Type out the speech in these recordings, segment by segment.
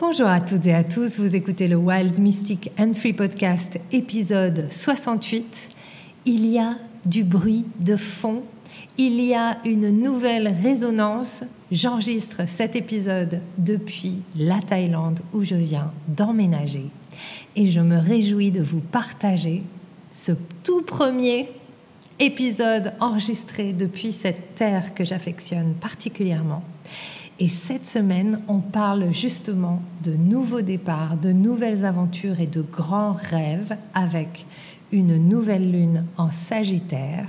Bonjour à toutes et à tous, vous écoutez le Wild Mystic and Free Podcast épisode 68. Il y a du bruit de fond, il y a une nouvelle résonance. J'enregistre cet épisode depuis la Thaïlande où je viens d'emménager et je me réjouis de vous partager ce tout premier épisode enregistré depuis cette terre que j'affectionne particulièrement. Et cette semaine, on parle justement de nouveaux départs, de nouvelles aventures et de grands rêves avec une nouvelle lune en Sagittaire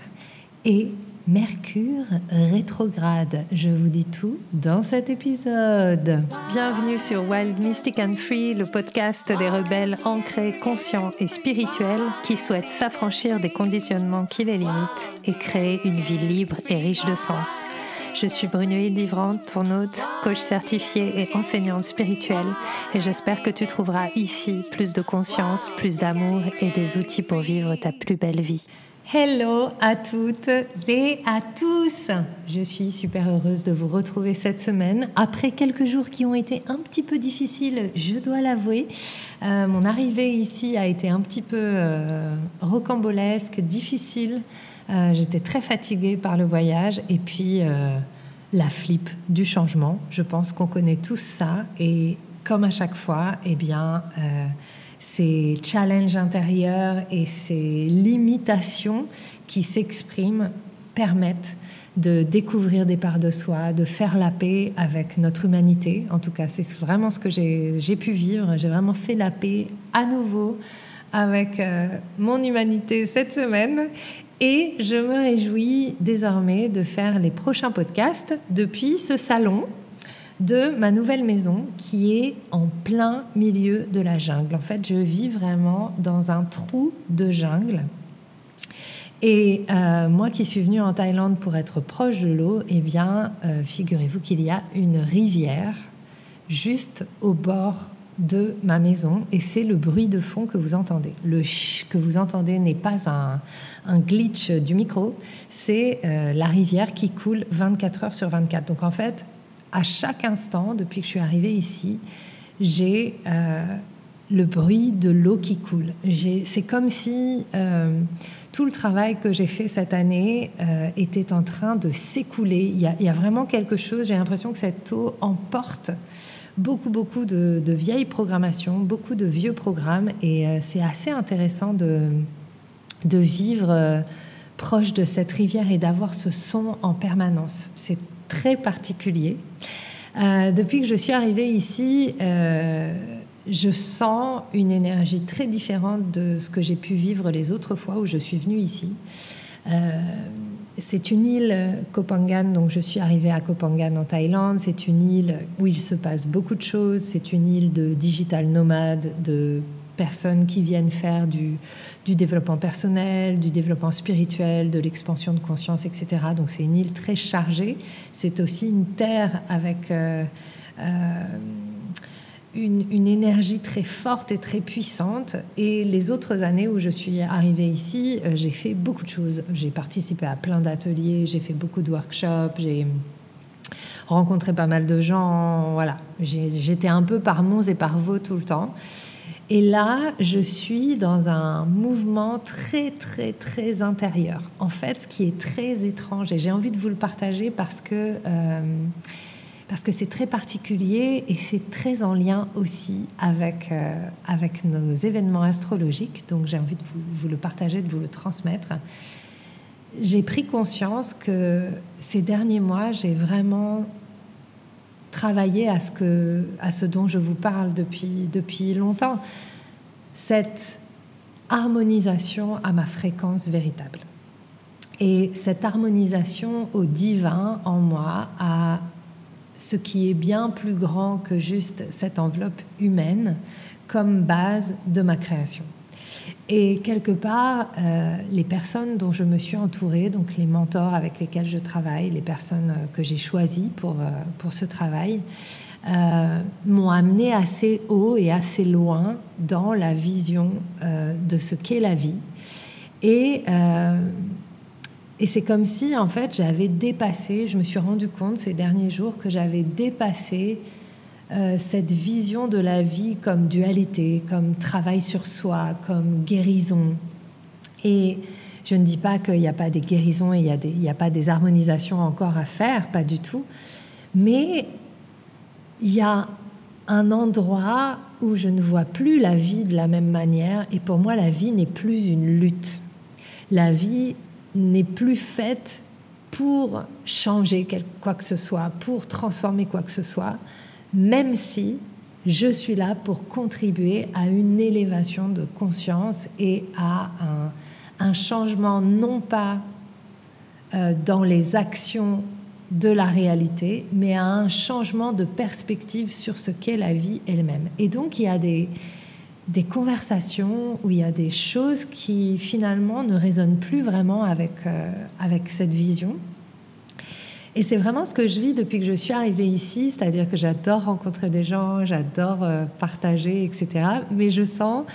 et Mercure rétrograde. Je vous dis tout dans cet épisode. Bienvenue sur Wild Mystic and Free, le podcast des rebelles ancrés, conscients et spirituels qui souhaitent s'affranchir des conditionnements qui les limitent et créer une vie libre et riche de sens. Je suis Brunoïde Livrante, ton hôte, coach certifié et enseignante spirituelle, et j'espère que tu trouveras ici plus de conscience, plus d'amour et des outils pour vivre ta plus belle vie. Hello à toutes et à tous. Je suis super heureuse de vous retrouver cette semaine après quelques jours qui ont été un petit peu difficiles, je dois l'avouer. Euh, mon arrivée ici a été un petit peu euh, rocambolesque, difficile. Euh, j'étais très fatiguée par le voyage et puis la flip du changement. Je pense qu'on connaît tous ça et comme à chaque fois, eh bien ces challenges intérieurs et ces limitations qui s'expriment permettent de découvrir des parts de soi, de faire la paix avec notre humanité. En tout cas, c'est vraiment ce que j'ai pu vivre. J'ai vraiment fait la paix à nouveau avec euh, mon humanité cette semaine. Et je me réjouis désormais de faire les prochains podcasts depuis ce salon de ma nouvelle maison qui est en plein milieu de la jungle. En fait, je vis vraiment dans un trou de jungle. Et euh, moi qui suis venue en Thaïlande pour être proche de l'eau, eh bien, euh, figurez-vous qu'il y a une rivière juste au bord de ma maison et c'est le bruit de fond que vous entendez. Le ch que vous entendez n'est pas un, glitch du micro, c'est euh, la rivière qui coule 24 heures sur 24. Donc en fait, à chaque instant, depuis que je suis arrivée ici, j'ai euh, le bruit de l'eau qui coule. C'est comme si euh, tout le travail que j'ai fait cette année euh, était en train de s'écouler. Il, y a vraiment quelque chose, j'ai l'impression que cette eau emporte beaucoup, beaucoup de, vieilles programmations, beaucoup de vieux programmes, et c'est assez intéressant de, vivre proche de cette rivière et d'avoir ce son en permanence. Très particulier. Euh, depuis que je suis arrivée ici, euh, je sens une énergie très différente de ce que j'ai pu vivre les autres fois où je suis venue ici. Euh, c'est une île, Kopangan, donc je suis arrivée à Kopangan en Thaïlande. C'est une île où il se passe beaucoup de choses. C'est une île de digital nomade, de personnes qui viennent faire du, du développement personnel, du développement spirituel, de l'expansion de conscience, etc. Donc c'est une île très chargée. C'est aussi une terre avec euh, euh, une, énergie très forte et très puissante. Et les autres années où je suis arrivée ici, euh, j'ai fait beaucoup de choses. J'ai participé à plein d'ateliers, j'ai fait beaucoup de workshops, j'ai rencontré pas mal de gens. Voilà, j'étais un peu par monts et par vaux tout le temps. Et là, je suis dans un mouvement très, très, très intérieur. En fait, ce qui est très étrange, et j'ai envie de vous le partager parce que euh, parce que c'est très particulier et c'est très en lien aussi avec, euh, avec nos événements astrologiques. Donc j'ai envie de vous, vous, le partager, de vous le transmettre. J'ai pris conscience que ces derniers mois, j'ai vraiment travailler à ce, que, à ce dont je vous parle depuis, depuis longtemps, cette harmonisation à ma fréquence véritable. Et cette harmonisation au divin en moi, à ce qui est bien plus grand que juste cette enveloppe humaine comme base de ma création. Et quelque part, euh, les personnes dont je me suis entourée, donc les mentors avec lesquels je travaille, les personnes euh, que j'ai choisies pour, euh, pour ce travail, m'ont amené assez haut et assez loin dans la vision de ce qu'est la vie. Et, et c'est comme si, en fait, j'avais dépassé, je me suis rendu compte ces derniers jours que j'avais dépassé euh, cette vision de la vie comme dualité, comme travail sur soi, comme guérison. Et je ne dis pas qu'il n'y a pas des guérisons et il n'y a, a pas des harmonisations encore à faire, pas du tout. Mais il y a un endroit où je ne vois plus la vie de la même manière. Et pour moi, la vie n'est plus une lutte. La vie n'est plus faite pour changer quoi que ce soit, pour transformer quoi que ce soit, même si je suis là pour contribuer à une élévation de conscience et à un, changement non pas euh, dans les actions de la réalité, mais à un changement de perspective sur ce qu'est la vie elle-même. Et donc il y a des, conversations où il y a des choses qui finalement ne résonnent plus vraiment avec, euh, avec cette vision. Et c'est vraiment ce que je vis depuis que je suis arrivée ici, c'est-à-dire que j'adore rencontrer des gens, j'adore euh, partager, etc. Mais je sens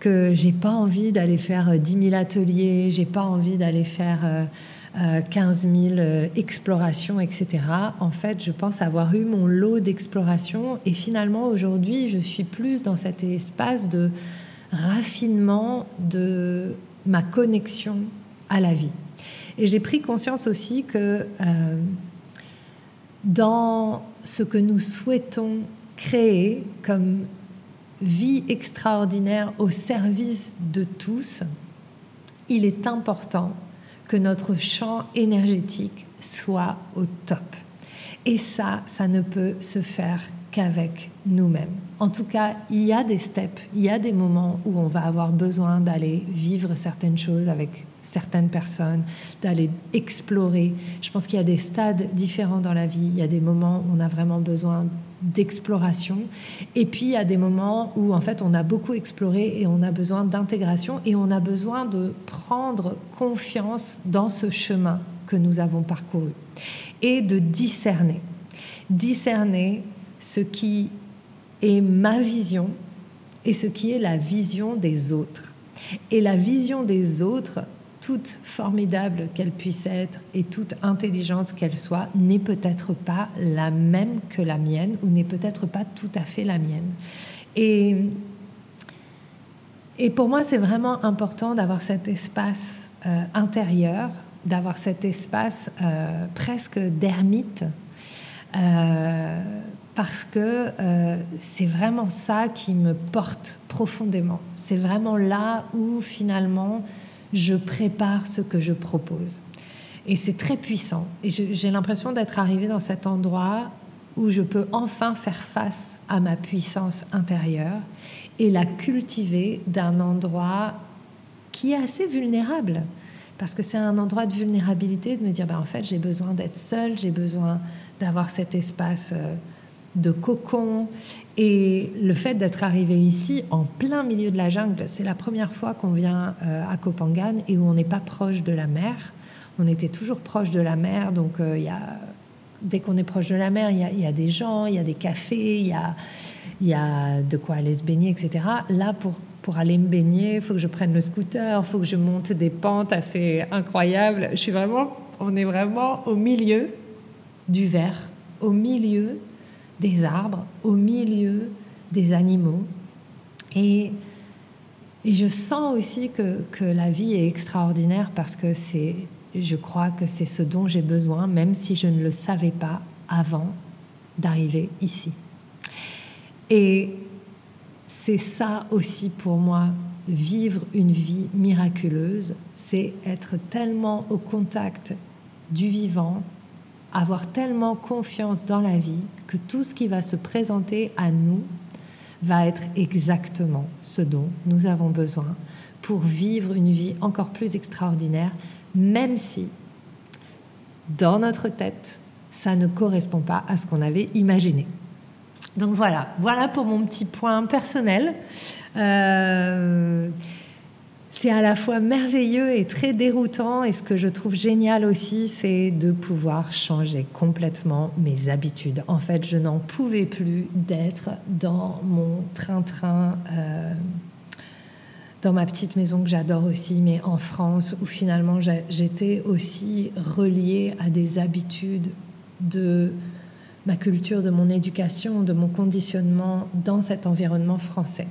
que j'ai pas envie d'aller faire 10 euh, 000 ateliers, j'ai pas envie d'aller faire 15 000 euh, explorations, etc. En fait, je pense avoir eu mon lot d'explorations et finalement aujourd'hui, je suis plus dans cet espace de raffinement de ma connexion à la vie. Et j'ai pris conscience aussi que euh, dans ce que nous souhaitons créer comme vie extraordinaire au service de tous, il est important que notre champ énergétique soit au top. Et ça, ça ne peut se faire qu'avec nous-mêmes. En tout cas, il y a des steps, il y a des moments où on va avoir besoin d'aller vivre certaines choses avec certaines personnes, d'aller explorer. Je pense qu'il y a des stades différents dans la vie. Il y a des moments où on a vraiment besoin d'exploration. Et puis, il y a des moments où, en fait, on a beaucoup exploré et on a besoin d'intégration et on a besoin de prendre confiance dans ce chemin que nous avons parcouru et de discerner. Discerner ce qui est ma vision et ce qui est la vision des autres. Et la vision des autres, toute formidable qu'elle puisse être et toute intelligente qu'elle soit, n'est peut-être pas la même que la mienne ou n'est peut-être pas tout à fait la mienne. Et, et pour moi, c'est vraiment important d'avoir cet espace euh, intérieur, d'avoir cet espace euh, presque d'ermite. Euh, parce que c'est vraiment ça qui me porte profondément. C'est vraiment là où finalement je prépare ce que je propose. Et c'est très puissant. Et j'ai l'impression d'être arrivée dans cet endroit où je peux enfin faire face à ma puissance intérieure et la cultiver d'un endroit qui est assez vulnérable. Parce que c'est un endroit de vulnérabilité, de me dire, bah, en fait, j'ai besoin d'être seule, j'ai besoin d'avoir cet espace euh, de cocon. Et le fait d'être arrivé ici, en plein milieu de la jungle, c'est la première fois qu'on vient euh, à Kopangan et où on n'est pas proche de la mer. On était toujours proche de la mer, donc euh, dès qu'on est proche de la mer, il y, a, des gens, il y a des cafés, il y a, y a de quoi aller se baigner, etc. Là, pour, pour aller me baigner, il faut que je prenne le scooter, il faut que je monte des pentes assez incroyables. Je suis vraiment, on est vraiment au milieu du verre, au milieu des arbres, au milieu des animaux. Et, je sens aussi que, que, la vie est extraordinaire parce que c'est, je crois que c'est ce dont j'ai besoin, même si je ne le savais pas avant d'arriver ici. Et c'est ça aussi pour moi, vivre une vie miraculeuse, c'est être tellement au contact du vivant, avoir tellement confiance dans la vie que tout ce qui va se présenter à nous va être exactement ce dont nous avons besoin pour vivre une vie encore plus extraordinaire, même si dans notre tête, ça ne correspond pas à ce qu'on avait imaginé. Donc voilà, voilà pour mon petit point personnel. Euh, c'est à la fois merveilleux et très déroutant. Et ce que je trouve génial aussi, c'est de pouvoir changer complètement mes habitudes. En fait, je n'en pouvais plus d'être dans mon train-train. Euh, dans ma petite maison que j'adore aussi, mais en France, où finalement j'étais aussi reliée à des habitudes de ma culture, de mon éducation, de mon conditionnement dans cet environnement français.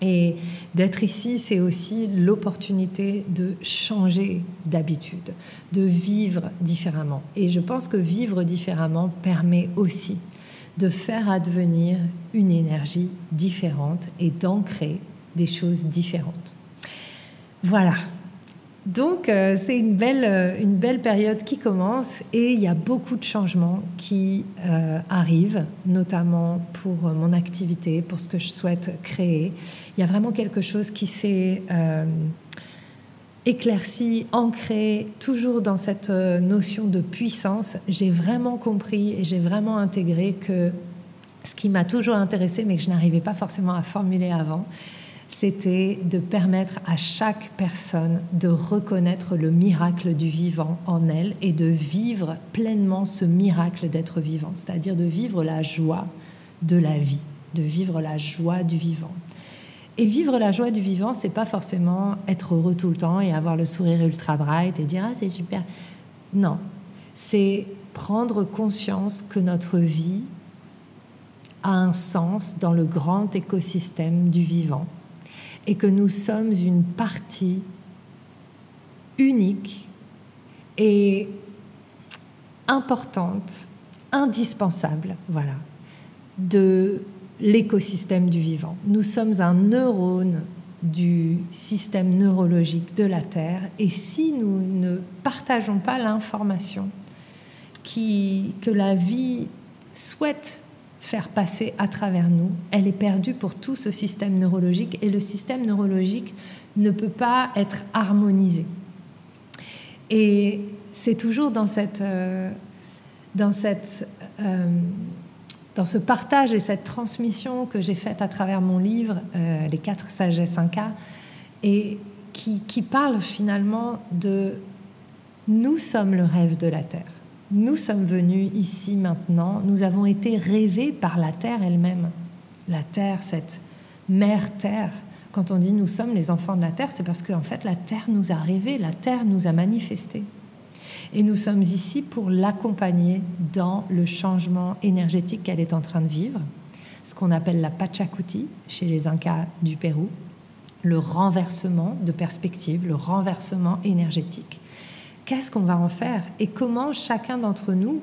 Et d'être ici, c'est aussi l'opportunité de changer d'habitude, de vivre différemment. Et je pense que vivre différemment permet aussi de faire advenir une énergie différente et d'ancrer des choses différentes. Voilà, donc euh, c'est une belle, euh, une belle période qui commence et il y a beaucoup de changements qui euh, arrivent, notamment pour mon activité, pour ce que je souhaite créer. Il y a vraiment quelque chose qui s'est éclairci, ancré, toujours dans cette notion de puissance. J'ai vraiment compris et j'ai vraiment intégré que ce qui m'a toujours intéressé, mais que je n'arrivais pas forcément à formuler avant, c'était de permettre à chaque personne de reconnaître le miracle du vivant en elle et de vivre pleinement ce miracle d'être vivant, c'est-à-dire de vivre la joie de la vie, de vivre la joie du vivant. Et vivre la joie du vivant, c'est pas forcément être heureux tout le temps et avoir le sourire ultra bright et dire ah c'est super. Non, c'est prendre conscience que notre vie a un sens dans le grand écosystème du vivant et que nous sommes une partie unique et importante, indispensable, voilà, de l'écosystème du vivant. Nous sommes un neurone du système neurologique de la Terre et si nous ne partageons pas l'information que la vie souhaite faire passer à travers nous. Elle est perdue pour tout ce système neurologique et le système neurologique ne peut pas être harmonisé. Et c'est toujours dans cette, euh, dans cette, euh, dans ce partage et cette transmission que j'ai faite à travers mon livre, euh, Les quatre sagesses Inca, et qui, qui parle finalement de nous sommes le rêve de la Terre nous sommes venus ici maintenant, nous avons été rêvés par la terre elle-même. La terre, cette mère terre. Quand on dit nous sommes les enfants de la terre, c'est parce qu'en fait la terre nous a rêvé, la terre nous a manifesté. Et nous sommes ici pour l'accompagner dans le changement énergétique qu'elle est en train de vivre, ce qu'on appelle la Pachacuti chez les Incas du Pérou, le renversement de perspective, le renversement énergétique qu'est-ce qu'on va en faire et comment chacun d'entre nous,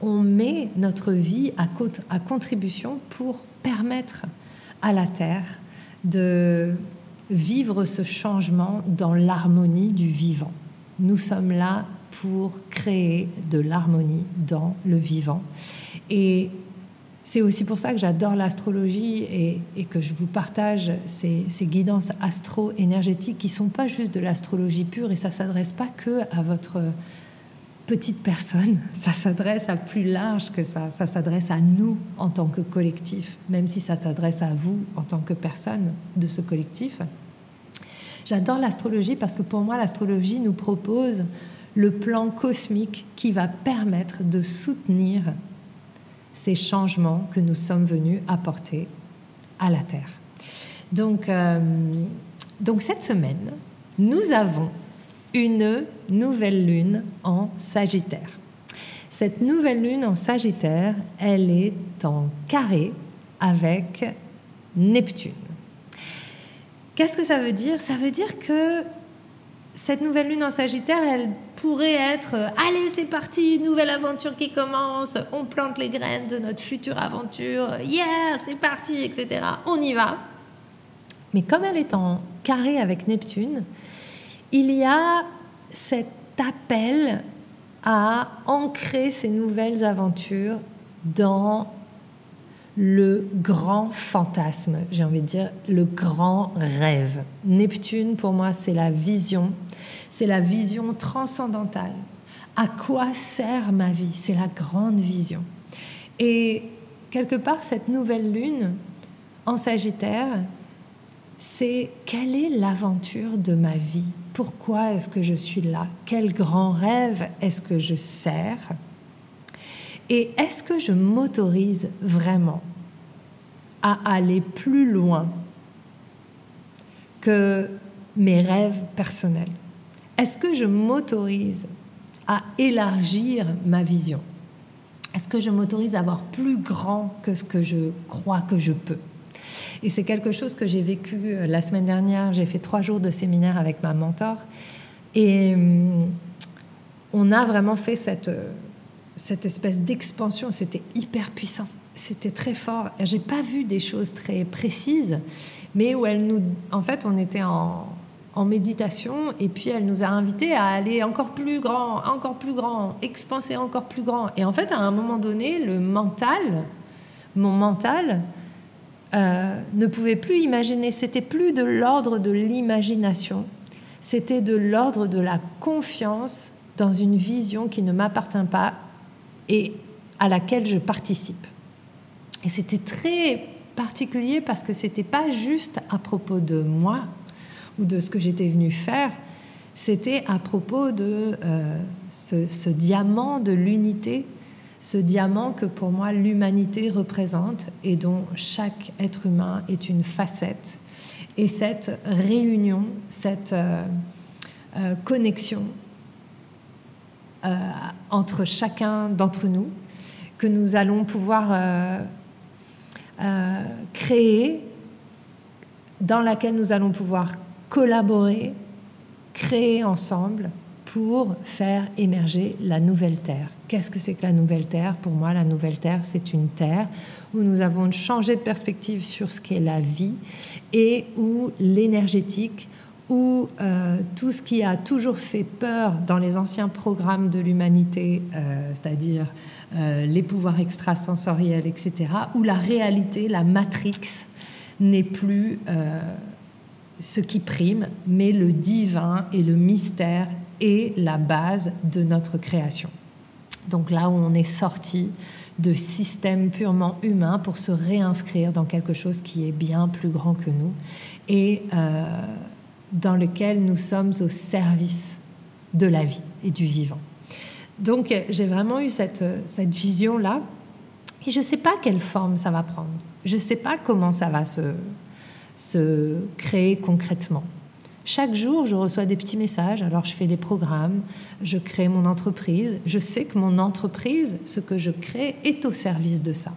on met notre vie à, contribution pour permettre à la Terre de vivre ce changement dans l'harmonie du vivant. Nous sommes là pour créer de l'harmonie dans le vivant. Et c'est aussi pour ça que j'adore l'astrologie et, que je vous partage ces, guidances astro-énergétiques qui sont pas juste de l'astrologie pure et ça s'adresse pas que à votre petite personne, ça s'adresse à plus large que ça, ça s'adresse à nous en tant que collectif, même si ça s'adresse à vous en tant que personne de ce collectif. J'adore l'astrologie parce que pour moi, l'astrologie nous propose le plan cosmique qui va permettre de soutenir ces changements que nous sommes venus apporter à la Terre. Donc, euh, donc cette semaine, nous avons une nouvelle lune en Sagittaire. Cette nouvelle lune en Sagittaire, elle est en carré avec Neptune. Qu'est-ce que ça veut dire? Ça veut dire que cette nouvelle lune en Sagittaire, elle pourrait être euh, allez, c'est parti, nouvelle aventure qui commence, on plante les graines de notre future aventure, yeah, c'est parti, etc. On y va. Mais comme elle est en carré avec Neptune, il y a cet appel à ancrer ces nouvelles aventures dans le grand fantasme, j'ai envie de dire le grand rêve. Neptune, pour moi, c'est la vision, c'est la vision transcendantale. À quoi sert ma vie? C'est la grande vision. Et quelque part, cette nouvelle lune en Sagittaire, c'est quelle est l'aventure de ma vie? Pourquoi est-ce que je suis là? Quel grand rêve est-ce que je sers? Et est-ce que je m'autorise vraiment à aller plus loin que mes rêves personnels? Est-ce que je m'autorise à élargir ma vision? Est-ce que je m'autorise à voir plus grand que ce que je crois que je peux? Et c'est quelque chose que j'ai vécu euh, la semaine dernière. J'ai fait trois jours de séminaire avec ma mentor. Et hum, on a vraiment fait cette, euh, cette espèce d'expansion. C'était hyper puissant. C'était très fort. J'ai pas vu des choses très précises, mais où elle nous. En fait, on était en, méditation et puis elle nous a invités à aller encore plus grand, encore plus grand, expanser encore plus grand. Et en fait, à un moment donné, le mental, mon mental, euh, ne pouvait plus imaginer. C'était plus de l'ordre de l'imagination, c'était de l'ordre de la confiance dans une vision qui ne m'appartient pas et à laquelle je participe. Et c'était très particulier parce que c'était pas juste à propos de moi, ou de ce que j'étais venue faire, c'était à propos de euh, ce, diamant de l'unité, ce diamant que pour moi l'humanité représente et dont chaque être humain est une facette. Et cette réunion, cette euh, euh, connexion entre chacun d'entre nous, que nous allons pouvoir créer, dans laquelle nous allons pouvoir collaborer, créer ensemble pour faire émerger la nouvelle Terre. Qu'est-ce que c'est que la nouvelle Terre? Pour moi, la nouvelle Terre, c'est une Terre où nous avons changé de perspective sur ce qu'est la vie et où l'énergétique, où euh, tout ce qui a toujours fait peur dans les anciens programmes de l'humanité, euh, c'est-à-dire euh, les pouvoirs extrasensoriels, etc., où la réalité, la matrix, n'est plus ce qui prime, mais le divin et le mystère est la base de notre création. Donc là où on est sorti de systèmes purement humains pour se réinscrire dans quelque chose qui est bien plus grand que nous et dans lequel nous sommes au service de la vie et du vivant. Donc j'ai vraiment eu cette, cette vision-là et je ne sais pas quelle forme ça va prendre. Je ne sais pas comment ça va se, se créer concrètement. Chaque jour, je reçois des petits messages, alors je fais des programmes, je crée mon entreprise, je sais que mon entreprise, ce que je crée, est au service de ça.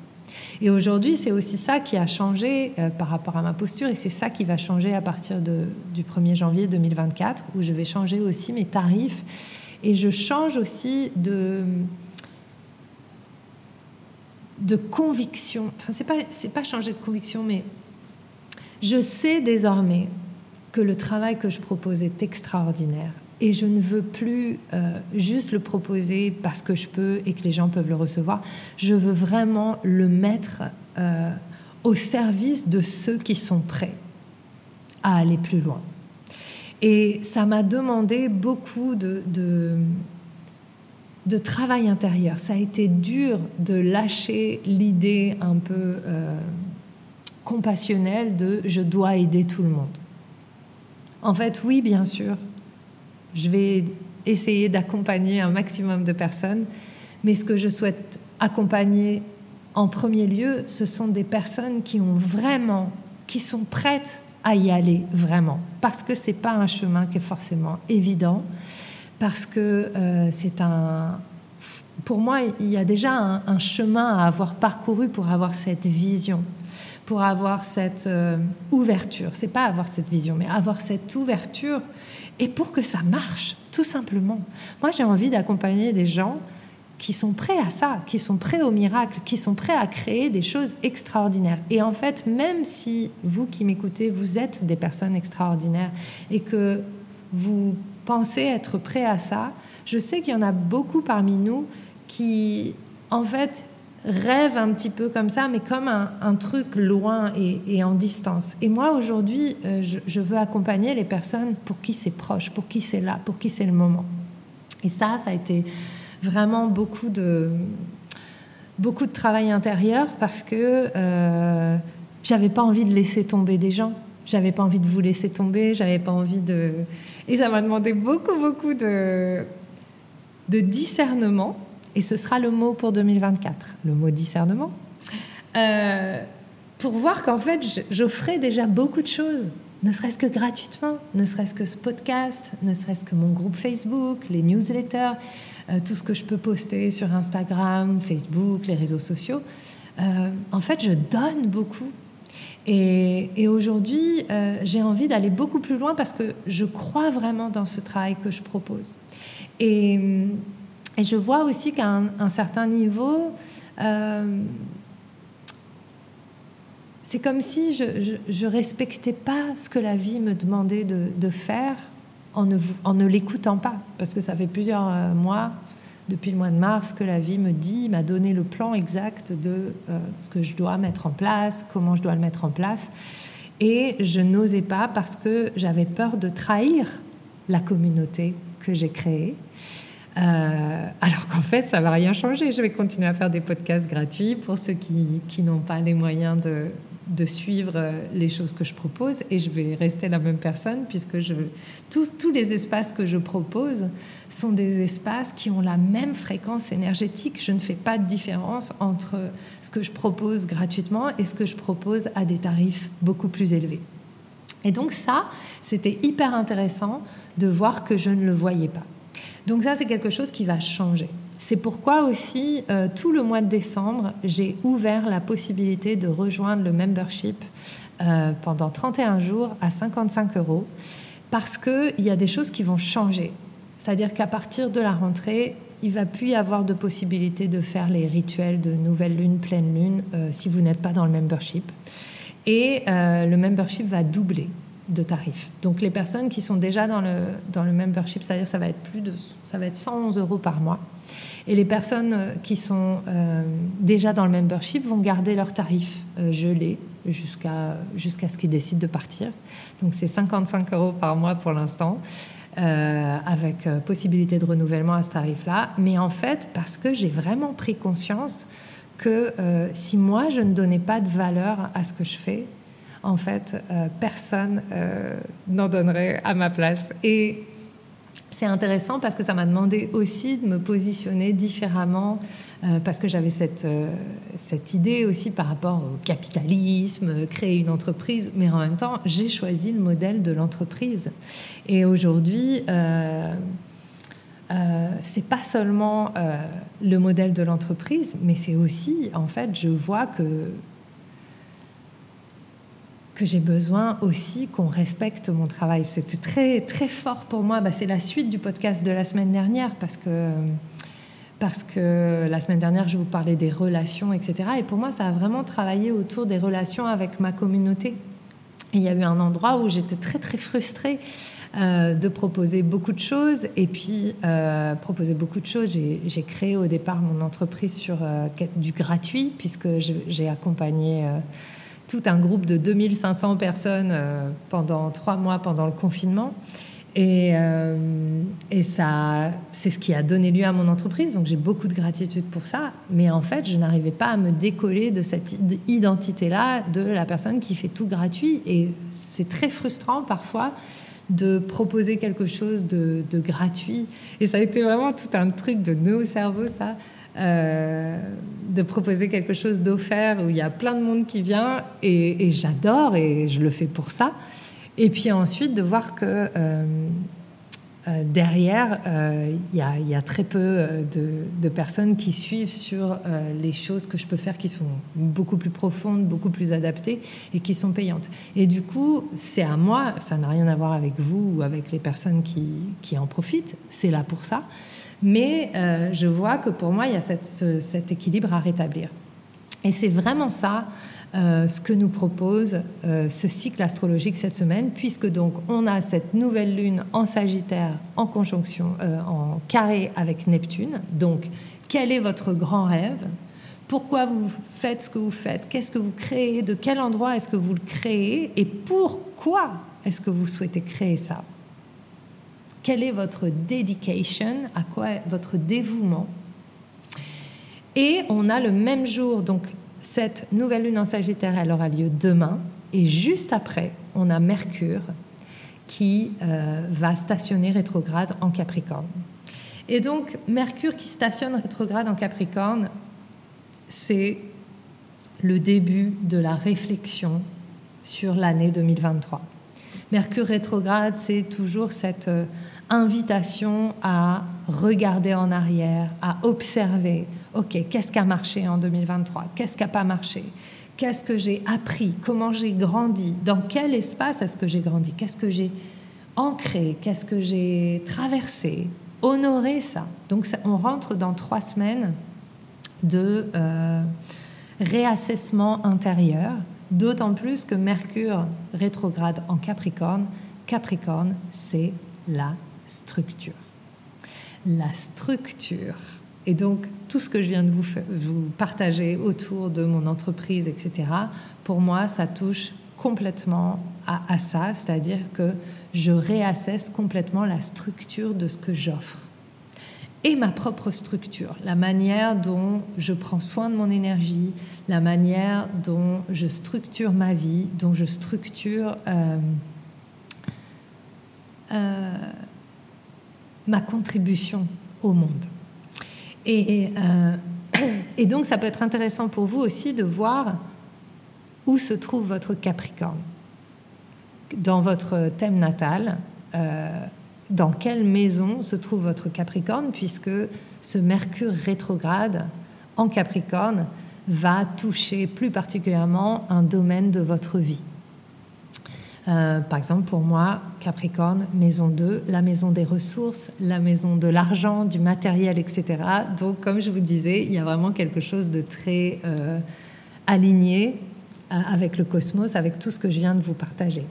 Et aujourd'hui, c'est aussi ça qui a changé euh, par rapport à ma posture, et c'est ça qui va changer à partir du 1er janvier 2024, où je vais changer aussi mes tarifs, et je change aussi de, de conviction. Enfin, c'est pas, c'est pas changer de conviction, mais je sais désormais que le travail que je propose est extraordinaire et je ne veux plus euh, juste le proposer parce que je peux et que les gens peuvent le recevoir. Je veux vraiment le mettre euh, au service de ceux qui sont prêts à aller plus loin. Et ça m'a demandé beaucoup de, de, travail intérieur. Ça a été dur de lâcher l'idée un peu... Euh, compassionnel de je dois aider tout le monde. En fait, oui, bien sûr, je vais essayer d'accompagner un maximum de personnes, mais ce que je souhaite accompagner en premier lieu, ce sont des personnes qui ont vraiment, qui sont prêtes à y aller vraiment, parce que c'est pas un chemin qui est forcément évident, parce que euh, c'est un, pour moi, il y a déjà un, chemin à avoir parcouru pour avoir cette vision pour avoir cette euh, ouverture. C'est pas avoir cette vision, mais avoir cette ouverture et pour que ça marche, tout simplement. Moi, j'ai envie d'accompagner des gens qui sont prêts à ça, qui sont prêts au miracle, qui sont prêts à créer des choses extraordinaires. Et en fait, même si vous qui m'écoutez, vous êtes des personnes extraordinaires et que vous pensez être prêts à ça, je sais qu'il y en a beaucoup parmi nous qui, en fait, rêve un petit peu comme ça, mais comme un, truc loin et, en distance. Et moi, aujourd'hui, euh, je, veux accompagner les personnes pour qui c'est proche, pour qui c'est là, pour qui c'est le moment. Et ça, ça a été vraiment beaucoup de, beaucoup de travail intérieur parce que euh, j'avais pas envie de laisser tomber des gens. J'avais pas envie de vous laisser tomber, j'avais pas envie de. Et ça m'a demandé beaucoup, beaucoup de, de discernement et ce sera le mot pour 2024, le mot discernement, euh, pour voir qu'en fait, j'offrais déjà beaucoup de choses. ne serait-ce que gratuitement, ne serait-ce que ce podcast, ne serait-ce que mon groupe Facebook, les newsletters, euh, tout ce que je peux poster sur Instagram, Facebook, les réseaux sociaux. Euh, en fait, je donne beaucoup. Et, aujourd'hui, euh, j'ai envie d'aller beaucoup plus loin parce que je crois vraiment dans ce travail que je propose. Et, je vois aussi qu'à un, certain niveau, c'est comme si je, je, respectais pas ce que la vie me demandait de, faire en ne, en ne l'écoutant pas. Parce que ça fait plusieurs euh, mois, depuis le mois de mars, que la vie me dit, m'a donné le plan exact de euh, ce que je dois mettre en place, comment je dois le mettre en place. Et je n'osais pas parce que j'avais peur de trahir la communauté que j'ai créée. Euh, alors qu'en fait, ça va rien changer. Je vais continuer à faire des podcasts gratuits pour ceux qui, n'ont pas les moyens de, suivre euh, les choses que je propose et je vais rester la même personne puisque tous les espaces que je propose sont des espaces qui ont la même fréquence énergétique. Je ne fais pas de différence entre ce que je propose gratuitement et ce que je propose à des tarifs beaucoup plus élevés. Et donc ça, c'était hyper intéressant de voir que je ne le voyais pas. Donc ça, c'est quelque chose qui va changer. C'est pourquoi aussi, euh, tout le mois de décembre, j'ai ouvert la possibilité de rejoindre le membership euh, pendant 31 jours à 55 euros, parce qu'il y a des choses qui vont changer. C'est-à-dire qu'à partir de la rentrée, il va plus y avoir de possibilité de faire les rituels de nouvelle lune, pleine lune, euh, si vous n'êtes pas dans le membership. Et le membership va doubler de tarifs. Donc les personnes qui sont déjà dans le, dans le membership, c'est-à-dire ça va être plus de ça va être 111 euros par mois. Et les personnes euh, qui sont euh, déjà dans le membership vont garder leurs tarifs euh, gelés jusqu'à jusqu'à ce qu'ils décident de partir. Donc c'est 55 euros par mois pour l'instant. avec possibilité de renouvellement à ce tarif-là. Mais en fait, parce que j'ai vraiment pris conscience que si moi, je ne donnais pas de valeur à ce que je fais, en fait, personne n'en donnerait à ma place. Et c'est intéressant parce que ça m'a demandé aussi de me positionner différemment, euh, parce que j'avais cette, euh, cette idée aussi par rapport au capitalisme, créer une entreprise, mais en même temps, j'ai choisi le modèle de l'entreprise. Et aujourd'hui, euh, c'est pas seulement le modèle de l'entreprise, mais c'est aussi, en fait, je vois que que j'ai besoin aussi qu'on respecte mon travail. C'était très, très fort pour moi. Bah, c'est la suite du podcast de la semaine dernière parce que, parce que la semaine dernière, je vous parlais des relations, etc. Et pour moi, ça a vraiment travaillé autour des relations avec ma communauté. il y a eu un endroit où j'étais très, très frustrée euh, de proposer beaucoup de choses. Et puis, euh, proposer beaucoup de choses, j'ai créé au départ mon entreprise sur euh, du gratuit, puisque j'ai accompagné tout un groupe de 2500 personnes euh, pendant trois mois pendant le confinement. Et, euh, et ça, c'est ce qui a donné lieu à mon entreprise. Donc j'ai beaucoup de gratitude pour ça. Mais en fait, je n'arrivais pas à me décoller de cette identité-là de la personne qui fait tout gratuit. Et c'est très frustrant parfois de proposer quelque chose de, de, gratuit. Et ça a été vraiment tout un truc de nos cerveaux, ça. Euh, de proposer quelque chose d'offert où il y a plein de monde qui vient et, j'adore et je le fais pour ça. Et puis ensuite de voir que euh, euh, derrière, il y, a très peu de, personnes qui suivent sur les choses que je peux faire qui sont beaucoup plus profondes, beaucoup plus adaptées et qui sont payantes. Et du coup, c'est à moi, ça n'a rien à voir avec vous ou avec les personnes qui en profitent, c'est là pour ça. Mais euh, je vois que pour moi, il y a cet équilibre à rétablir. Et c'est vraiment ça euh, ce que nous propose euh, ce cycle astrologique cette semaine, puisque donc on a cette nouvelle lune en Sagittaire en conjonction, en carré avec Neptune. Donc, quel est votre grand rêve? Pourquoi vous faites ce que vous faites? Qu'est-ce que vous créez? De quel endroit est-ce que vous le créez? Et pourquoi est-ce que vous souhaitez créer ça? Quelle est votre dedication À quoi votre dévouement? Et on a le même jour, donc cette nouvelle lune en Sagittaire, elle aura lieu demain. Et juste après, on a Mercure qui euh, va stationner rétrograde en Capricorne. Et donc, Mercure qui stationne rétrograde en Capricorne, c'est le début de la réflexion sur l'année 2023. Mercure rétrograde, c'est toujours cette euh, invitation à regarder en arrière, à observer, OK, qu'est-ce qui a marché en 2023 Qu'est-ce qui n'a pas marché? Qu'est-ce que j'ai appris? Comment j'ai grandi? Dans quel espace est-ce que j'ai grandi? Qu'est-ce que j'ai ancré? Qu'est-ce que j'ai traversé? Honorer ça. Donc on rentre dans trois semaines de euh, réassessement intérieur, d'autant plus que Mercure rétrograde en Capricorne. Capricorne, c'est la structure. La structure. Et donc, tout ce que je viens de vous, partager autour de mon entreprise, etc., pour moi, ça touche complètement à ça, c'est-à-dire que je réassesse complètement la structure de ce que j'offre et ma propre structure, la manière dont je prends soin de mon énergie, la manière dont je structure ma vie, dont je structure euh, euh, ma contribution au monde. Euh, et, donc ça peut être intéressant pour vous aussi de voir où se trouve votre Capricorne dans votre thème natal dans quelle maison se trouve votre Capricorne, puisque ce Mercure rétrograde en Capricorne va toucher plus particulièrement un domaine de votre vie. Euh, par exemple, pour moi, Capricorne, maison 2, la maison des ressources, la maison de l'argent, du matériel, etc. Donc, comme je vous disais, il y a vraiment quelque chose de très euh, aligné euh, avec le cosmos, avec tout ce que je viens de vous partager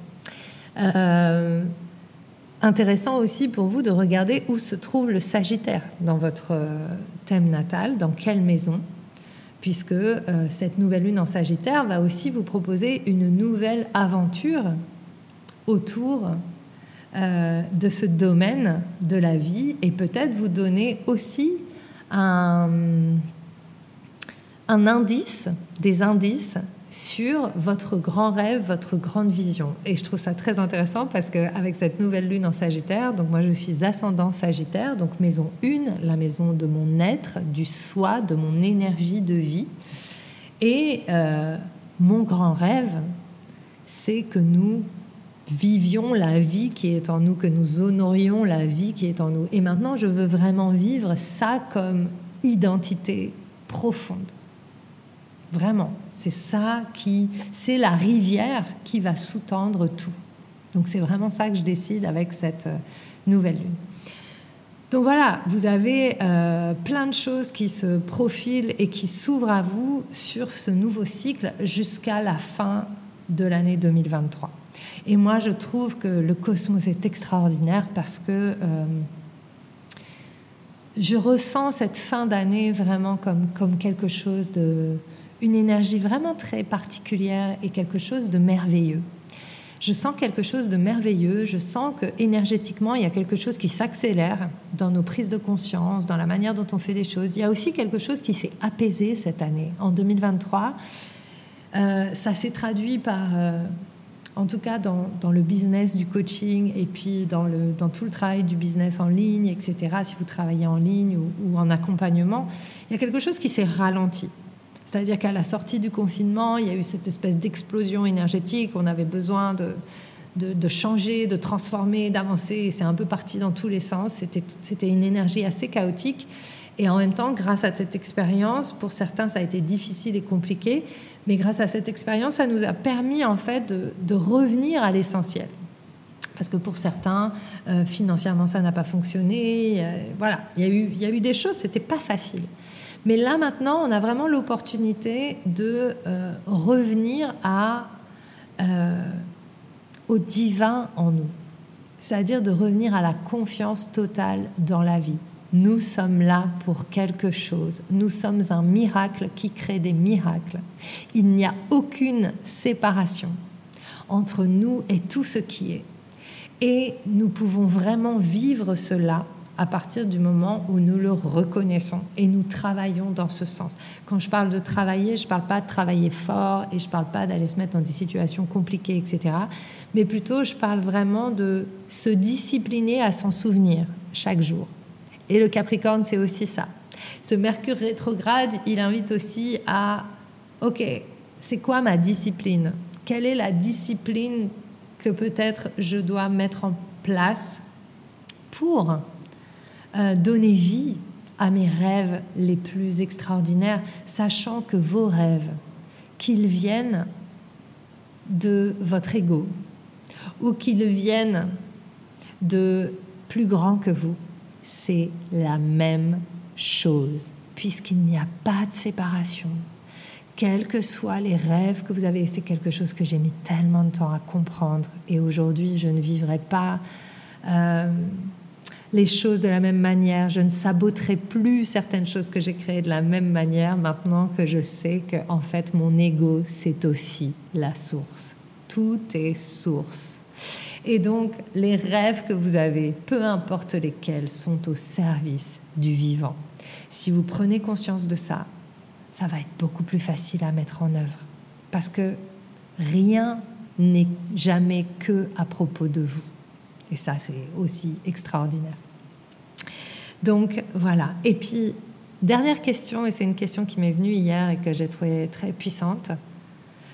intéressant aussi pour vous de regarder où se trouve le Sagittaire dans votre euh, thème natal, dans quelle maison, puisque euh, cette nouvelle lune en Sagittaire va aussi vous proposer une nouvelle aventure autour euh, de ce domaine de la vie et peut-être vous donner aussi un, un indice, des indices sur votre grand rêve, votre grande vision. Et je trouve ça très intéressant parce qu'avec cette nouvelle lune en Sagittaire, donc moi je suis ascendant Sagittaire, donc maison 1, la maison de mon être, du soi, de mon énergie de vie. Et euh, mon grand rêve, c'est que nous vivions la vie qui est en nous, que nous honorions la vie qui est en nous. Et maintenant, je veux vraiment vivre ça comme identité profonde. Vraiment, c'est ça qui, c'est la rivière qui va sous-tendre tout. Donc c'est vraiment ça que je décide avec cette euh, nouvelle lune. Donc voilà, vous avez euh, plein de choses qui se profilent et qui s'ouvrent à vous sur ce nouveau cycle jusqu'à la fin de l'année 2023. Et moi, je trouve que le cosmos est extraordinaire parce que euh, je ressens cette fin d'année vraiment comme, comme quelque chose de, une énergie vraiment très particulière et quelque chose de merveilleux. Je sens quelque chose de merveilleux, je sens que énergétiquement, il y a quelque chose qui s'accélère dans nos prises de conscience, dans la manière dont on fait des choses. Il y a aussi quelque chose qui s'est apaisé cette année. En 2023, euh, ça s'est traduit par, euh, en tout cas dans, le business du coaching et puis dans, le, tout le travail du business en ligne, etc., si vous travaillez en ligne ou en accompagnement, il y a quelque chose qui s'est ralenti. C'est-à-dire qu'à la sortie du confinement, il y a eu cette espèce d'explosion énergétique. On avait besoin de, de, changer, de transformer, d'avancer. C'est un peu parti dans tous les sens. C'était une énergie assez chaotique. Et en même temps, grâce à cette expérience, pour certains, ça a été difficile et compliqué. Mais grâce à cette expérience, ça nous a permis en fait de, de revenir à l'essentiel. Parce que pour certains, euh, financièrement, ça n'a pas fonctionné. Euh, voilà, il y, a eu, il y a eu des choses, c'était pas facile. Mais là maintenant, on a vraiment l'opportunité de euh, revenir euh, au divin en nous, c'est-à-dire de revenir à la confiance totale dans la vie. Nous sommes là pour quelque chose. Nous sommes un miracle qui crée des miracles. Il n'y a aucune séparation entre nous et tout ce qui est. Et nous pouvons vraiment vivre cela à partir du moment où nous le reconnaissons et nous travaillons dans ce sens. Quand je parle de travailler, je ne parle pas de travailler fort et je ne parle pas d'aller se mettre dans des situations compliquées, etc. Mais plutôt, je parle vraiment de se discipliner à s'en souvenir chaque jour. Et le Capricorne, c'est aussi ça. Ce Mercure rétrograde, il invite aussi à, OK, c'est quoi ma discipline? Quelle est la discipline que peut-être je dois mettre en place pour euh, donner vie à mes rêves les plus extraordinaires, sachant que vos rêves, qu'ils viennent de votre ego ou qu'ils viennent de plus grand que vous, c'est la même chose, puisqu'il n'y a pas de séparation. Quels que soient les rêves que vous avez, c'est quelque chose que j'ai mis tellement de temps à comprendre, et aujourd'hui je ne vivrai pas euh, les choses de la même manière, je ne saboterai plus certaines choses que j'ai créées de la même manière maintenant que je sais que en fait mon ego c'est aussi la source. Tout est source. Et donc, les rêves que vous avez, peu importe lesquels, sont au service du vivant. Si vous prenez conscience de ça, ça va être beaucoup plus facile à mettre en œuvre. Parce que rien n'est jamais que à propos de vous. Et ça, c'est aussi extraordinaire. Donc voilà. Et puis, dernière question, et c'est une question qui m'est venue hier et que j'ai trouvée très puissante.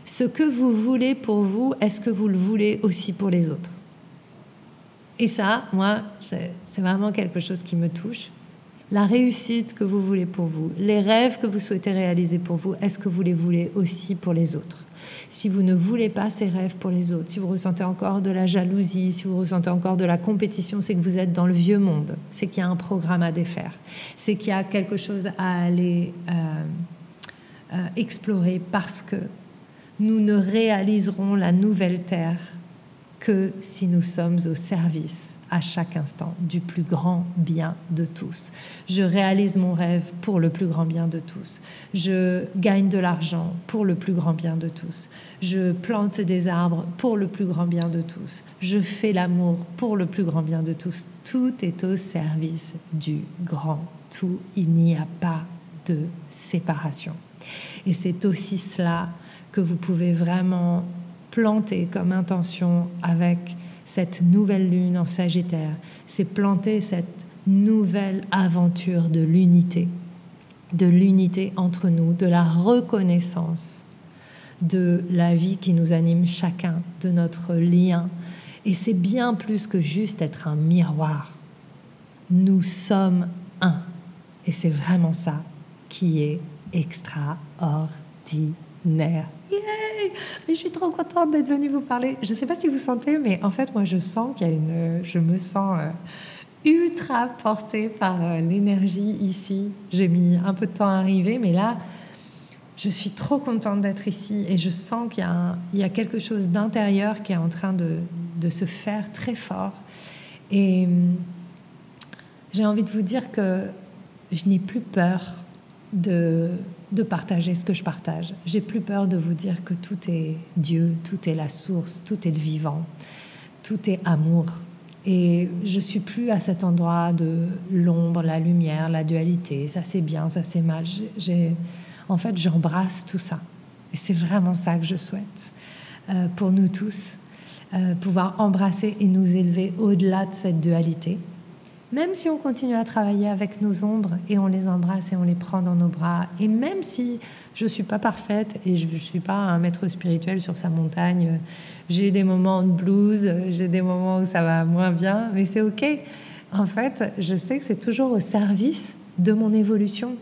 Ce que vous voulez pour vous, est-ce que vous le voulez aussi pour les autres? Et ça, moi, c'est vraiment quelque chose qui me touche. La réussite que vous voulez pour vous, les rêves que vous souhaitez réaliser pour vous, est-ce que vous les voulez aussi pour les autres? Si vous ne voulez pas ces rêves pour les autres, si vous ressentez encore de la jalousie, si vous ressentez encore de la compétition, c'est que vous êtes dans le vieux monde, c'est qu'il y a un programme à défaire, c'est qu'il y a quelque chose à aller euh, euh, explorer parce que nous ne réaliserons la nouvelle terre que si nous sommes au service à chaque instant du plus grand bien de tous. Je réalise mon rêve pour le plus grand bien de tous. Je gagne de l'argent pour le plus grand bien de tous. Je plante des arbres pour le plus grand bien de tous. Je fais l'amour pour le plus grand bien de tous. Tout est au service du grand tout. Il n'y a pas de séparation. Et c'est aussi cela que vous pouvez vraiment planter comme intention avec cette nouvelle lune en Sagittaire, c'est planter cette nouvelle aventure de l'unité, de l'unité entre nous, de la reconnaissance de la vie qui nous anime chacun, de notre lien. Et c'est bien plus que juste être un miroir. Nous sommes un. Et c'est vraiment ça qui est extraordinaire. Yay je suis trop contente d'être venue vous parler. Je ne sais pas si vous sentez, mais en fait, moi, je sens qu'il y a une. Je me sens euh, ultra portée par euh, l'énergie ici. J'ai mis un peu de temps à arriver, mais là, je suis trop contente d'être ici et je sens qu'il y, y, a quelque chose d'intérieur qui est en train de, de, se faire très fort. Et hum, j'ai envie de vous dire que je n'ai plus peur de de partager ce que je partage. J'ai plus peur de vous dire que tout est Dieu, tout est la source, tout est le vivant, tout est amour. Et je suis plus à cet endroit de l'ombre, la lumière, la dualité. Ça c'est bien, ça c'est mal. J'ai, en fait, j'embrasse tout ça. Et c'est vraiment ça que je souhaite euh, pour nous tous, euh, pouvoir embrasser et nous élever au-delà de cette dualité même si on continue à travailler avec nos ombres et on les embrasse et on les prend dans nos bras, et même si je ne suis pas parfaite et je ne suis pas un maître spirituel sur sa montagne, j'ai des moments de blues, j'ai des moments où ça va moins bien, mais c'est ok. En fait, je sais que c'est toujours au service de mon évolution.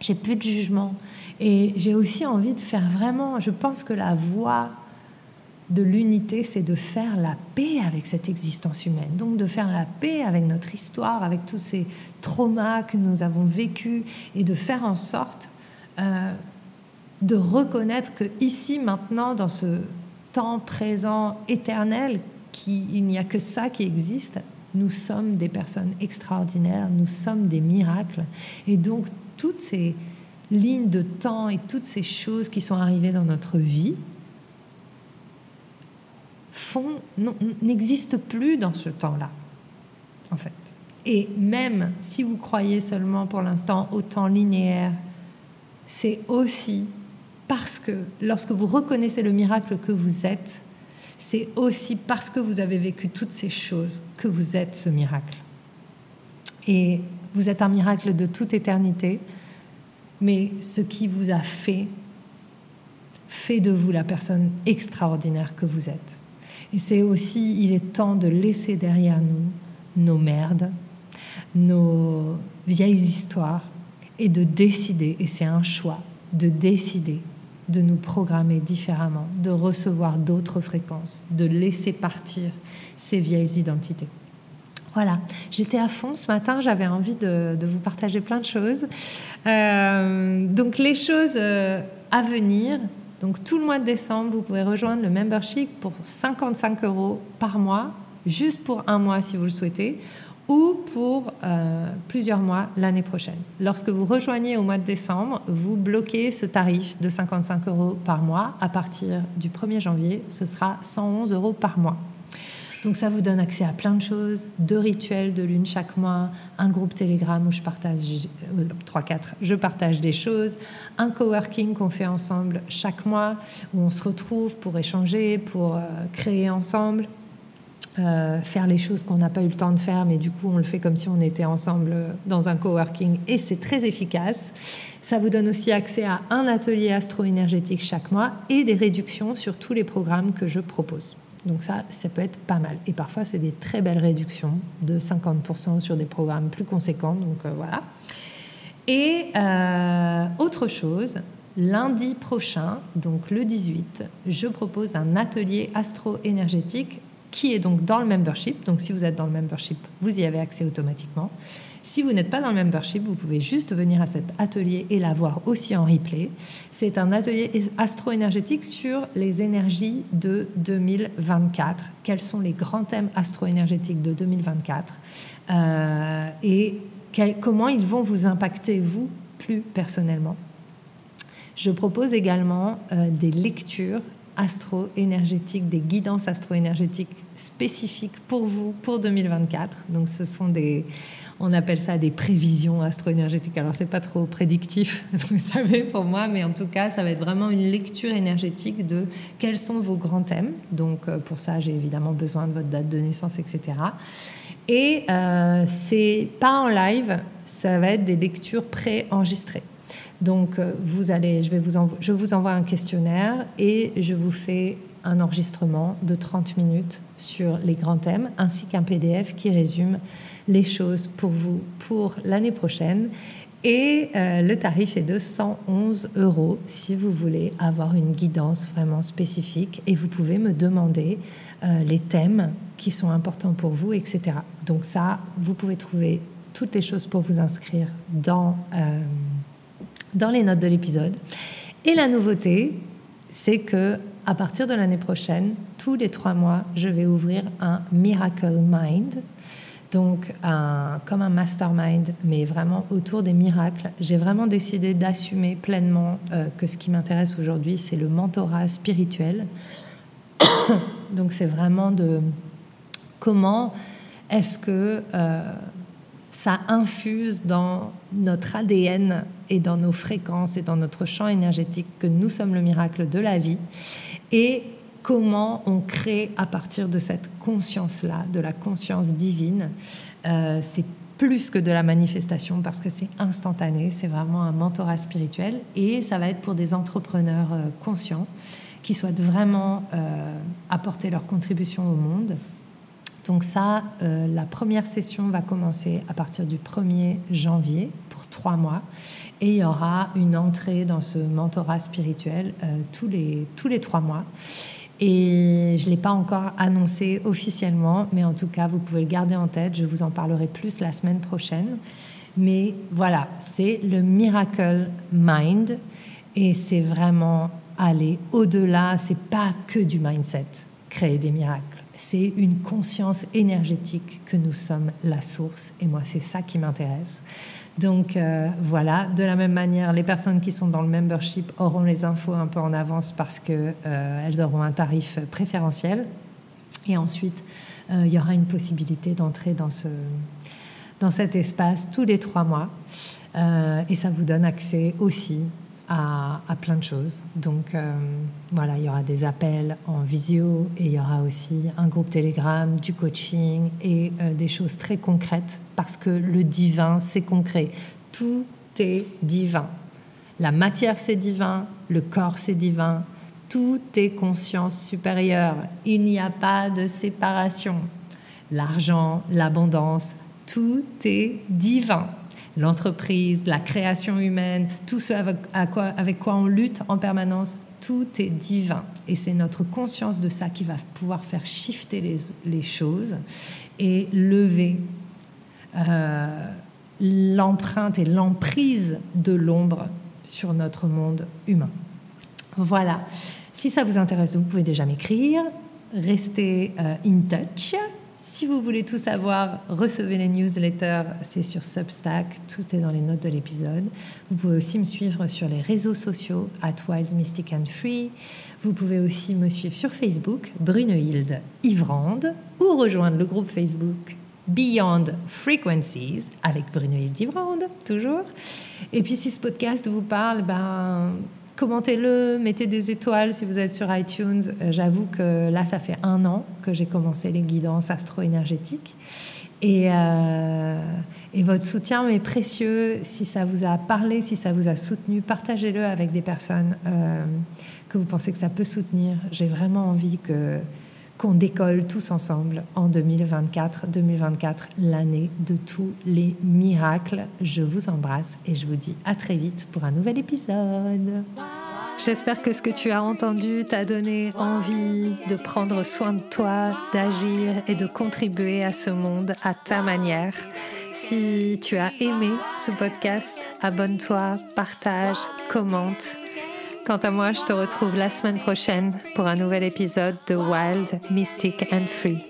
J'ai plus de jugement et j'ai aussi envie de faire vraiment, je pense que la voix de l'unité, c'est de faire la paix avec cette existence humaine, donc de faire la paix avec notre histoire, avec tous ces traumas que nous avons vécus, et de faire en sorte euh, de reconnaître que ici, maintenant, dans ce temps présent éternel, qui, il n'y a que ça qui existe, nous sommes des personnes extraordinaires, nous sommes des miracles, et donc toutes ces lignes de temps et toutes ces choses qui sont arrivées dans notre vie, n'existe plus dans ce temps-là, en fait. Et même si vous croyez seulement pour l'instant au temps linéaire, c'est aussi parce que lorsque vous reconnaissez le miracle que vous êtes, c'est aussi parce que vous avez vécu toutes ces choses que vous êtes ce miracle. Et vous êtes un miracle de toute éternité, mais ce qui vous a fait fait de vous la personne extraordinaire que vous êtes. Et c'est aussi, il est temps de laisser derrière nous nos merdes, nos vieilles histoires, et de décider, et c'est un choix, de décider de nous programmer différemment, de recevoir d'autres fréquences, de laisser partir ces vieilles identités. Voilà, j'étais à fond ce matin, j'avais envie de, vous partager plein de choses. Euh, donc les choses euh, à venir, donc tout le mois de décembre, vous pouvez rejoindre le membership pour 55 euros par mois, juste pour un mois si vous le souhaitez, ou pour euh, plusieurs mois l'année prochaine. Lorsque vous rejoignez au mois de décembre, vous bloquez ce tarif de 55 euros par mois. À partir du 1er janvier, ce sera 111 euros par mois. Donc ça vous donne accès à plein de choses, deux rituels de lune chaque mois, un groupe Telegram où je partage, euh, trois, quatre, je partage des choses, un coworking qu'on fait ensemble chaque mois où on se retrouve pour échanger, pour euh, créer ensemble. Euh, faire les choses qu'on n'a pas eu le temps de faire, mais du coup on le fait comme si on était ensemble dans un coworking et c'est très efficace. Ça vous donne aussi accès à un atelier astro-énergétique chaque mois et des réductions sur tous les programmes que je propose. Donc ça, ça peut être pas mal. Et parfois, c'est des très belles réductions de 50% sur des programmes plus conséquents. Donc euh, voilà. Et euh, autre chose, lundi prochain, donc le 18, je propose un atelier astro-énergétique qui est donc dans le membership. Donc si vous êtes dans le membership, vous y avez accès automatiquement. Si vous n'êtes pas dans le membership, vous pouvez juste venir à cet atelier et l'avoir aussi en replay. C'est un atelier astro-énergétique sur les énergies de 2024. Quels sont les grands thèmes astro-énergétiques de 2024 euh, et comment ils vont vous impacter, vous, plus personnellement? Je propose également euh, des lectures astro-énergétiques, des guidances astro-énergétiques spécifiques pour vous pour 2024. Donc ce sont des, on appelle ça des prévisions astro-énergétiques. Alors c'est pas trop prédictif, vous savez, pour moi, mais en tout cas, ça va être vraiment une lecture énergétique de quels sont vos grands thèmes. Donc euh, pour ça, j'ai évidemment besoin de votre date de naissance, etc. Et euh, c'est pas en live, ça va être des lectures pré-enregistrées. Donc, euh, vous allez, je, vais vous je vous envoie un questionnaire et je vous fais un enregistrement de 30 minutes sur les grands thèmes, ainsi qu'un PDF qui résume les choses pour vous pour l'année prochaine. Et euh, le tarif est de 111 euros si vous voulez avoir une guidance vraiment spécifique. Et vous pouvez me demander euh, les thèmes qui sont importants pour vous, etc. Donc ça, vous pouvez trouver toutes les choses pour vous inscrire dans dans les notes de l'épisode. Et la nouveauté, c'est que à partir de l'année prochaine, tous les trois mois, je vais ouvrir un Miracle Mind. Donc, un, comme un mastermind, mais vraiment autour des miracles. J'ai vraiment décidé d'assumer pleinement euh, que ce qui m'intéresse aujourd'hui, c'est le mentorat spirituel. Donc, c'est vraiment de comment est-ce que euh, ça infuse dans notre ADN et dans nos fréquences et dans notre champ énergétique que nous sommes le miracle de la vie et comment on crée à partir de cette conscience-là, de la conscience divine. Euh, c'est plus que de la manifestation parce que c'est instantané, c'est vraiment un mentorat spirituel et ça va être pour des entrepreneurs euh, conscients qui souhaitent vraiment euh, apporter leur contribution au monde donc ça, euh, la première session va commencer à partir du 1er janvier pour trois mois. Et il y aura une entrée dans ce mentorat spirituel euh, tous, les, tous les trois mois. Et je ne l'ai pas encore annoncé officiellement, mais en tout cas, vous pouvez le garder en tête. Je vous en parlerai plus la semaine prochaine. Mais voilà, c'est le Miracle Mind. Et c'est vraiment aller au-delà. C'est pas que du mindset, créer des miracles c'est une conscience énergétique que nous sommes la source. Et moi, c'est ça qui m'intéresse. Donc euh, voilà, de la même manière, les personnes qui sont dans le membership auront les infos un peu en avance parce qu'elles euh, auront un tarif préférentiel. Et ensuite, euh, il y aura une possibilité d'entrer dans, ce, dans cet espace tous les trois mois. et ça vous donne accès aussi à, plein de choses. Donc euh, voilà, il y aura des appels en visio et il y aura aussi un groupe Telegram, du coaching et euh, des choses très concrètes parce que le divin, c'est concret. Tout est divin. La matière, c'est divin, le corps, c'est divin, Tout est conscience supérieure. Il n'y a pas de séparation. L'argent, l'abondance, tout est divin. L'entreprise, la création humaine, tout ce avec, quoi, on lutte en permanence, tout est divin. Et c'est notre conscience de ça qui va pouvoir faire shifter les, les choses et lever euh, l'empreinte et l'emprise de l'ombre sur notre monde humain. Voilà. Si ça vous intéresse, vous pouvez déjà m'écrire. Restez euh, in touch. Si vous voulez tout savoir, recevez les newsletters, c'est sur Substack, tout est dans les notes de l'épisode. Vous pouvez aussi me suivre sur les réseaux sociaux, at Wild Mystic and Free. Vous pouvez aussi me suivre sur Facebook, Brunehilde Ivrande, ou rejoindre le groupe Facebook Beyond Frequencies avec Brunehilde Ivrande, toujours. Et puis si ce podcast vous parle, ben commentez-le, mettez des étoiles si vous êtes sur iTunes. Euh, j'avoue que là, ça fait un an que j'ai commencé les guidances astro-énergétiques. Et, euh, et, votre soutien m'est précieux. Si ça vous a parlé, si ça vous a soutenu, partagez-le avec des personnes euh, que vous pensez que ça peut soutenir. J'ai vraiment envie que qu'on décolle tous ensemble en 2024. 2024, l'année de tous les miracles. Je vous embrasse et je vous dis à très vite pour un nouvel épisode. J'espère que ce que tu as entendu t'a donné envie de prendre soin de toi, d'agir et de contribuer à ce monde à ta manière. Si tu as aimé ce podcast, abonne-toi, partage, commente. Quant à moi, je te retrouve la semaine prochaine pour un nouvel épisode de Wild, Mystic and Free.